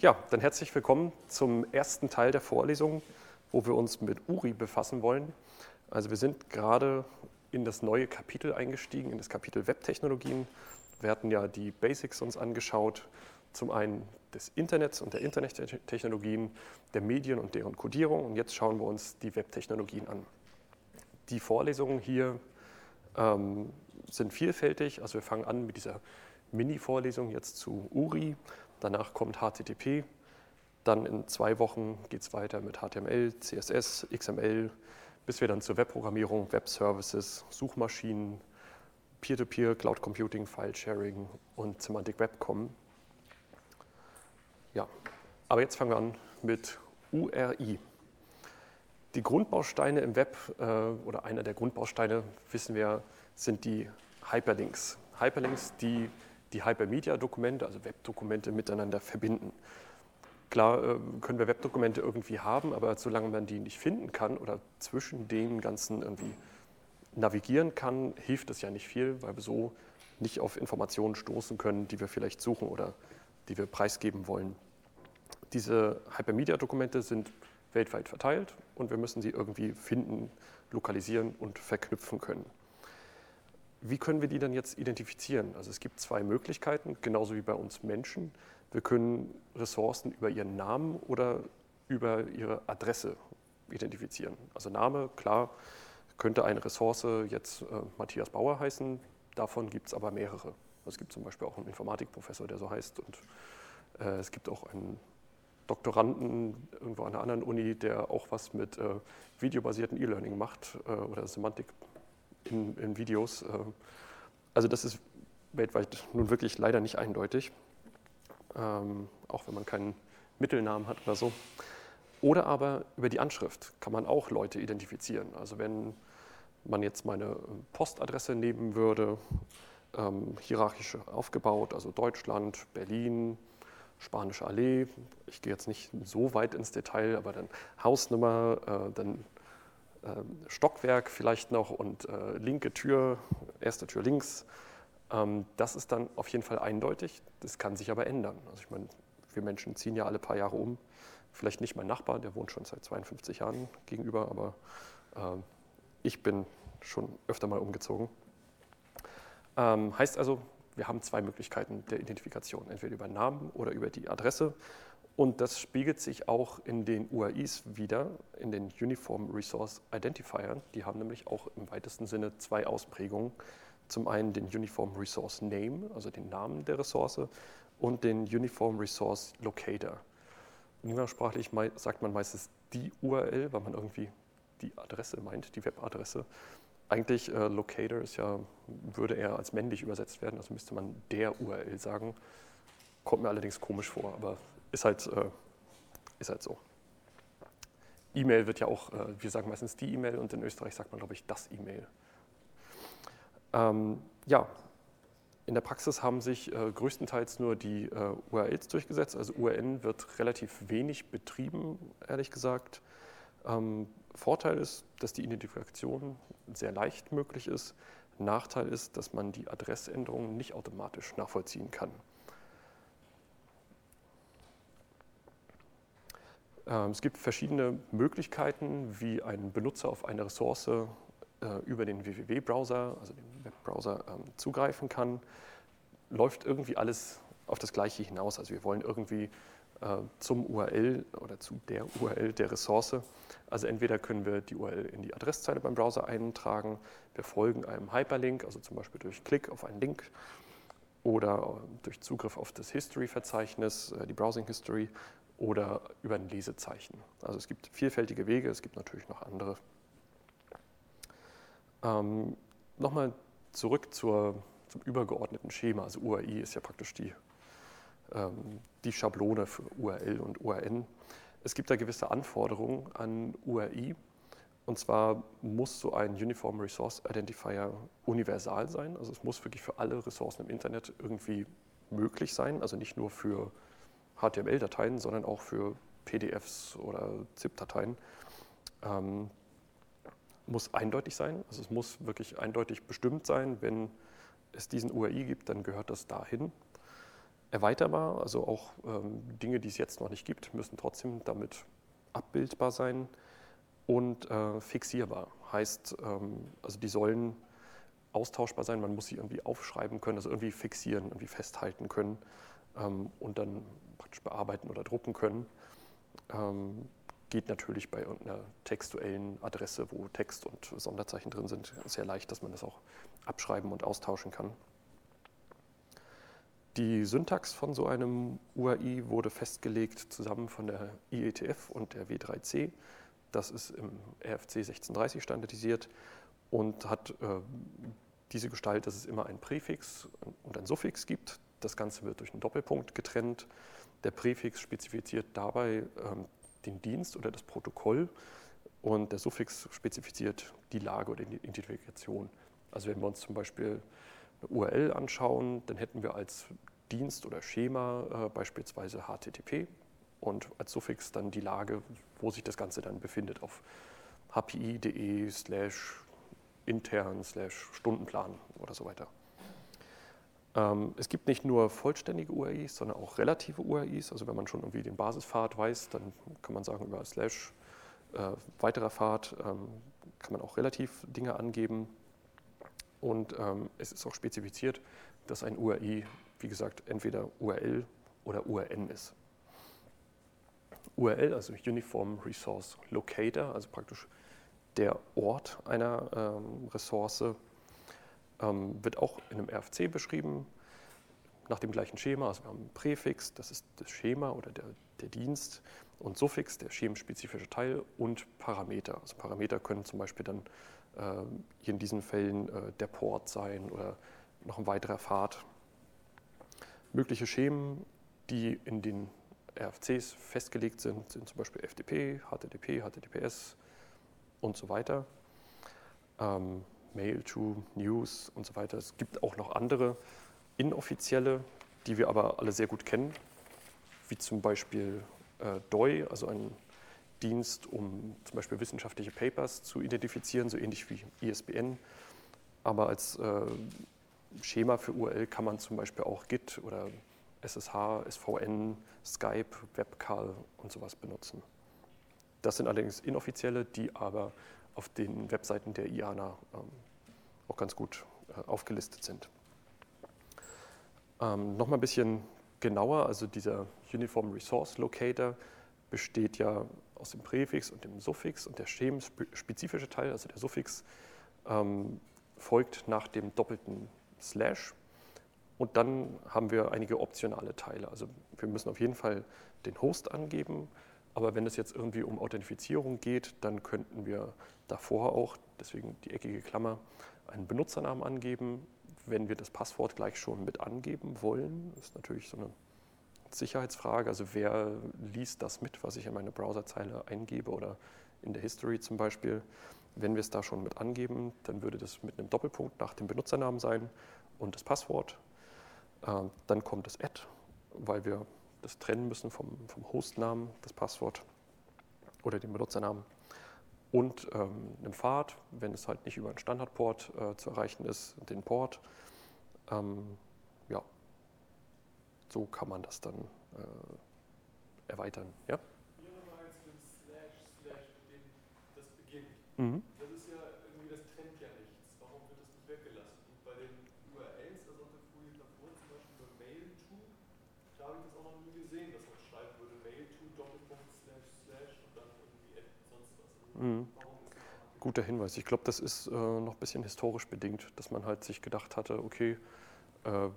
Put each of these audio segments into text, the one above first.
Ja, dann herzlich willkommen zum ersten Teil der Vorlesung, wo wir uns mit URI befassen wollen. Also wir sind gerade in das neue Kapitel eingestiegen, in das Kapitel Webtechnologien. Wir hatten ja die Basics uns angeschaut, zum einen des Internets und der Internettechnologien, der Medien und deren Codierung und jetzt schauen wir uns die Webtechnologien an. Die Vorlesungen hier ähm, sind vielfältig, also wir fangen an mit dieser Mini-Vorlesung jetzt zu URI, danach kommt HTTP, dann in zwei Wochen geht es weiter mit HTML, CSS, XML, bis wir dann zur Webprogrammierung, Web-Services, Suchmaschinen, Peer-to-Peer, -Peer, Cloud Computing, File-Sharing und Semantic Web kommen. Ja, aber jetzt fangen wir an mit URI. Die Grundbausteine im Web äh, oder einer der Grundbausteine, wissen wir, sind die Hyperlinks. Hyperlinks, die die Hypermedia-Dokumente, also Webdokumente, miteinander verbinden. Klar äh, können wir Webdokumente irgendwie haben, aber solange man die nicht finden kann oder zwischen den ganzen irgendwie navigieren kann, hilft es ja nicht viel, weil wir so nicht auf Informationen stoßen können, die wir vielleicht suchen oder die wir preisgeben wollen. Diese Hypermedia-Dokumente sind weltweit verteilt und wir müssen sie irgendwie finden, lokalisieren und verknüpfen können. Wie können wir die dann jetzt identifizieren? Also es gibt zwei Möglichkeiten, genauso wie bei uns Menschen. Wir können Ressourcen über ihren Namen oder über ihre Adresse identifizieren. Also Name, klar, könnte eine Ressource jetzt äh, Matthias Bauer heißen, davon gibt es aber mehrere. Es gibt zum Beispiel auch einen Informatikprofessor, der so heißt und äh, es gibt auch einen Doktoranden irgendwo an einer anderen Uni, der auch was mit äh, videobasierten E-Learning macht äh, oder Semantik in, in Videos. Äh, also das ist weltweit nun wirklich leider nicht eindeutig, ähm, auch wenn man keinen Mittelnamen hat oder so. Oder aber über die Anschrift kann man auch Leute identifizieren. Also wenn man jetzt meine Postadresse nehmen würde, ähm, hierarchisch aufgebaut, also Deutschland, Berlin, Spanische Allee, ich gehe jetzt nicht so weit ins Detail, aber dann Hausnummer, äh, dann ähm, Stockwerk vielleicht noch und äh, linke Tür, erste Tür links. Ähm, das ist dann auf jeden Fall eindeutig. Das kann sich aber ändern. Also ich meine, wir Menschen ziehen ja alle paar Jahre um. Vielleicht nicht mein Nachbar, der wohnt schon seit 52 Jahren gegenüber, aber äh, ich bin schon öfter mal umgezogen. Ähm, heißt also, wir haben zwei Möglichkeiten der Identifikation, entweder über Namen oder über die Adresse. Und das spiegelt sich auch in den UAIs wieder, in den Uniform Resource Identifiern. Die haben nämlich auch im weitesten Sinne zwei Ausprägungen. Zum einen den Uniform Resource Name, also den Namen der Ressource, und den Uniform Resource Locator. Umgangssprachlich sagt man meistens die URL, weil man irgendwie die Adresse meint, die Webadresse. Eigentlich äh, Locator ist ja, würde eher als männlich übersetzt werden, also müsste man der URL sagen. Kommt mir allerdings komisch vor, aber ist halt, äh, ist halt so. E-Mail wird ja auch, äh, wir sagen meistens die E-Mail und in Österreich sagt man, glaube ich, das E-Mail. Ähm, ja, in der Praxis haben sich äh, größtenteils nur die äh, URLs durchgesetzt. Also URN wird relativ wenig betrieben, ehrlich gesagt. Ähm, Vorteil ist, dass die Identifikation sehr leicht möglich ist. Nachteil ist, dass man die Adressänderungen nicht automatisch nachvollziehen kann. Es gibt verschiedene Möglichkeiten, wie ein Benutzer auf eine Ressource äh, über den www-Browser, also den Webbrowser, ähm, zugreifen kann. Läuft irgendwie alles auf das Gleiche hinaus. Also wir wollen irgendwie äh, zum URL oder zu der URL der Ressource. Also entweder können wir die URL in die Adresszeile beim Browser eintragen, wir folgen einem Hyperlink, also zum Beispiel durch Klick auf einen Link oder äh, durch Zugriff auf das History-Verzeichnis, die Browsing History oder über ein Lesezeichen. Also es gibt vielfältige Wege, es gibt natürlich noch andere. Ähm, Nochmal zurück zur, zum übergeordneten Schema. Also URI ist ja praktisch die, ähm, die Schablone für URL und URN. Es gibt da gewisse Anforderungen an URI. Und zwar muss so ein Uniform Resource Identifier universal sein. Also es muss wirklich für alle Ressourcen im Internet irgendwie möglich sein. Also nicht nur für HTML-Dateien, sondern auch für PDFs oder ZIP-Dateien. Ähm, muss eindeutig sein. Also es muss wirklich eindeutig bestimmt sein. Wenn es diesen URI gibt, dann gehört das dahin. erweiterbar, also auch ähm, Dinge, die es jetzt noch nicht gibt, müssen trotzdem damit abbildbar sein und äh, fixierbar. Heißt, ähm, also die sollen austauschbar sein, man muss sie irgendwie aufschreiben können, also irgendwie fixieren, irgendwie festhalten können ähm, und dann praktisch bearbeiten oder drucken können. Ähm, geht natürlich bei einer textuellen Adresse, wo Text und Sonderzeichen drin sind, sehr leicht, dass man das auch abschreiben und austauschen kann. Die Syntax von so einem UAI wurde festgelegt zusammen von der IETF und der W3C. Das ist im RFC 1630 standardisiert und hat äh, diese Gestalt, dass es immer ein Präfix und ein Suffix gibt. Das Ganze wird durch einen Doppelpunkt getrennt. Der Präfix spezifiziert dabei ähm, den Dienst oder das Protokoll und der Suffix spezifiziert die Lage oder die Identifikation. Also wenn wir uns zum Beispiel eine URL anschauen, dann hätten wir als Dienst oder Schema äh, beispielsweise HTTP und als Suffix dann die Lage, wo sich das Ganze dann befindet auf hpi.de slash intern slash Stundenplan oder so weiter. Ähm, es gibt nicht nur vollständige URIs, sondern auch relative URIs. Also wenn man schon irgendwie den Basispfad weiß, dann kann man sagen, über slash äh, weiterer Pfad ähm, kann man auch relativ Dinge angeben. Und ähm, es ist auch spezifiziert, dass ein URI, wie gesagt, entweder URL oder URN ist. URL, also Uniform Resource Locator, also praktisch der Ort einer ähm, Ressource, ähm, wird auch in einem RFC beschrieben, nach dem gleichen Schema. Also wir haben ein Präfix, das ist das Schema oder der, der Dienst, und Suffix, der schemenspezifische Teil, und Parameter. Also Parameter können zum Beispiel dann äh, hier in diesen Fällen äh, der Port sein oder noch ein weiterer Pfad. Mögliche Schemen, die in den RFCs festgelegt sind, sind zum Beispiel FTP, HTTP, HTTPS und so weiter. Ähm, Mail to, News und so weiter. Es gibt auch noch andere inoffizielle, die wir aber alle sehr gut kennen, wie zum Beispiel äh, DOI, also ein Dienst, um zum Beispiel wissenschaftliche Papers zu identifizieren, so ähnlich wie ISBN. Aber als äh, Schema für URL kann man zum Beispiel auch Git oder SSH, SVN, Skype, Webcall und sowas benutzen. Das sind allerdings inoffizielle, die aber auf den Webseiten der IANA ähm, auch ganz gut äh, aufgelistet sind. Ähm, Nochmal ein bisschen genauer, also dieser Uniform Resource Locator besteht ja aus dem Präfix und dem Suffix und der schemenspezifische Teil, also der Suffix, ähm, folgt nach dem doppelten Slash und dann haben wir einige optionale Teile. Also wir müssen auf jeden Fall den Host angeben, aber wenn es jetzt irgendwie um Authentifizierung geht, dann könnten wir davor auch, deswegen die eckige Klammer, einen Benutzernamen angeben. Wenn wir das Passwort gleich schon mit angeben wollen, ist natürlich so eine Sicherheitsfrage. Also wer liest das mit, was ich in meine Browserzeile eingebe oder in der History zum Beispiel. Wenn wir es da schon mit angeben, dann würde das mit einem Doppelpunkt nach dem Benutzernamen sein und das Passwort. Ähm, dann kommt das Add, weil wir das trennen müssen vom, vom Hostnamen, das Passwort oder den Benutzernamen und ähm, einem Pfad, wenn es halt nicht über einen Standardport äh, zu erreichen ist, den Port. Ähm, ja, so kann man das dann äh, erweitern. Ja? Jetzt mit Slash, Slash, mit dem das beginnt. Mhm. Das ist ja irgendwie, das trennt ja nichts. Warum wird das nicht weggelassen? Und bei den URLs, also auf der Folie davor, zum Beispiel bei Mail to, da habe ich das auch noch nie gesehen, dass man schreiben würde Mail to, Doppelpunkt, Slash, Slash und dann irgendwie Add, sonst was. Also Mhm. Guter Hinweis. Ich glaube, das ist äh, noch ein bisschen historisch bedingt, dass man halt sich gedacht hatte, okay, äh,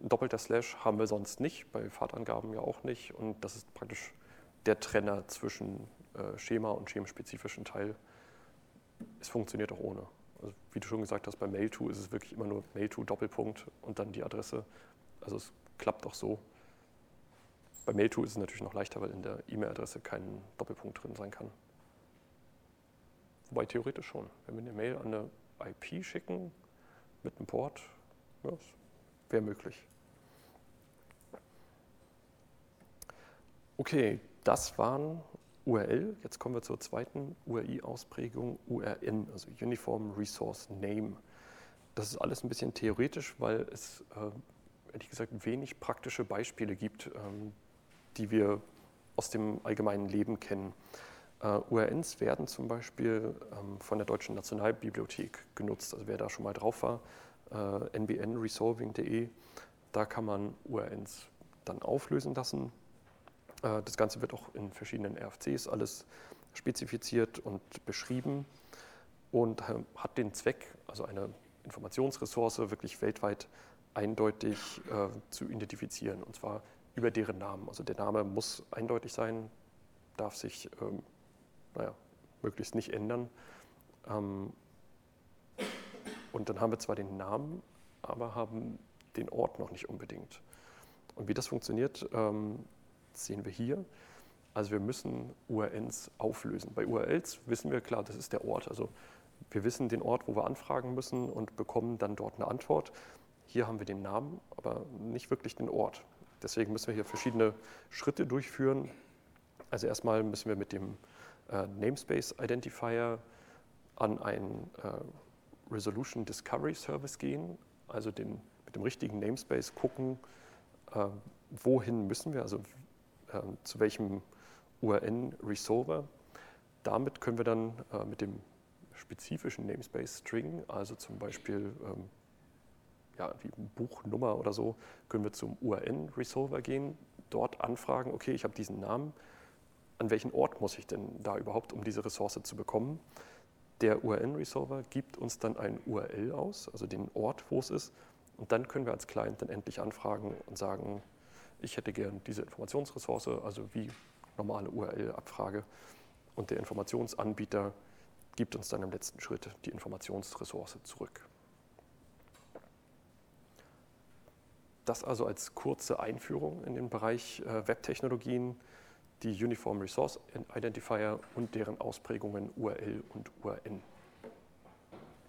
doppelter Slash haben wir sonst nicht, bei Fahrtangaben ja auch nicht. Und das ist praktisch der Trenner zwischen äh, Schema und schemenspezifischen Teil. Es funktioniert auch ohne. Also, wie du schon gesagt hast, bei Mail2 ist es wirklich immer nur Mail2 Doppelpunkt und dann die Adresse. Also es klappt auch so. Bei Mail2 ist es natürlich noch leichter, weil in der E-Mail-Adresse kein Doppelpunkt drin sein kann. Wobei theoretisch schon. Wenn wir eine Mail an eine IP schicken mit einem Port, ja, wäre möglich. Okay, das waren URL. Jetzt kommen wir zur zweiten URI-Ausprägung, URN, also Uniform Resource Name. Das ist alles ein bisschen theoretisch, weil es äh, ehrlich gesagt wenig praktische Beispiele gibt, ähm, die wir aus dem allgemeinen Leben kennen. Uh, URNs werden zum Beispiel ähm, von der Deutschen Nationalbibliothek genutzt. Also wer da schon mal drauf war, äh, nbnresolving.de, da kann man URNs dann auflösen lassen. Äh, das Ganze wird auch in verschiedenen RFCs alles spezifiziert und beschrieben und äh, hat den Zweck, also eine Informationsressource wirklich weltweit eindeutig äh, zu identifizieren, und zwar über deren Namen. Also der Name muss eindeutig sein, darf sich ähm, naja, möglichst nicht ändern. Ähm, und dann haben wir zwar den Namen, aber haben den Ort noch nicht unbedingt. Und wie das funktioniert, ähm, sehen wir hier. Also wir müssen URNs auflösen. Bei URLs wissen wir klar, das ist der Ort. Also wir wissen den Ort, wo wir anfragen müssen und bekommen dann dort eine Antwort. Hier haben wir den Namen, aber nicht wirklich den Ort. Deswegen müssen wir hier verschiedene Schritte durchführen. Also erstmal müssen wir mit dem äh, Namespace Identifier an einen äh, Resolution Discovery Service gehen, also den, mit dem richtigen Namespace gucken, äh, wohin müssen wir, also ähm, zu welchem URN-Resolver. Damit können wir dann äh, mit dem spezifischen Namespace-String, also zum Beispiel ähm, ja, wie Buchnummer oder so, können wir zum URN-Resolver gehen, dort anfragen, okay, ich habe diesen Namen, an welchen Ort muss ich denn da überhaupt, um diese Ressource zu bekommen? Der URN-Resolver gibt uns dann ein URL aus, also den Ort, wo es ist, und dann können wir als Client dann endlich anfragen und sagen, ich hätte gern diese Informationsressource, also wie normale URL-Abfrage. Und der Informationsanbieter gibt uns dann im letzten Schritt die Informationsressource zurück. Das also als kurze Einführung in den Bereich äh, Webtechnologien, die Uniform Resource Identifier und deren Ausprägungen URL und URN.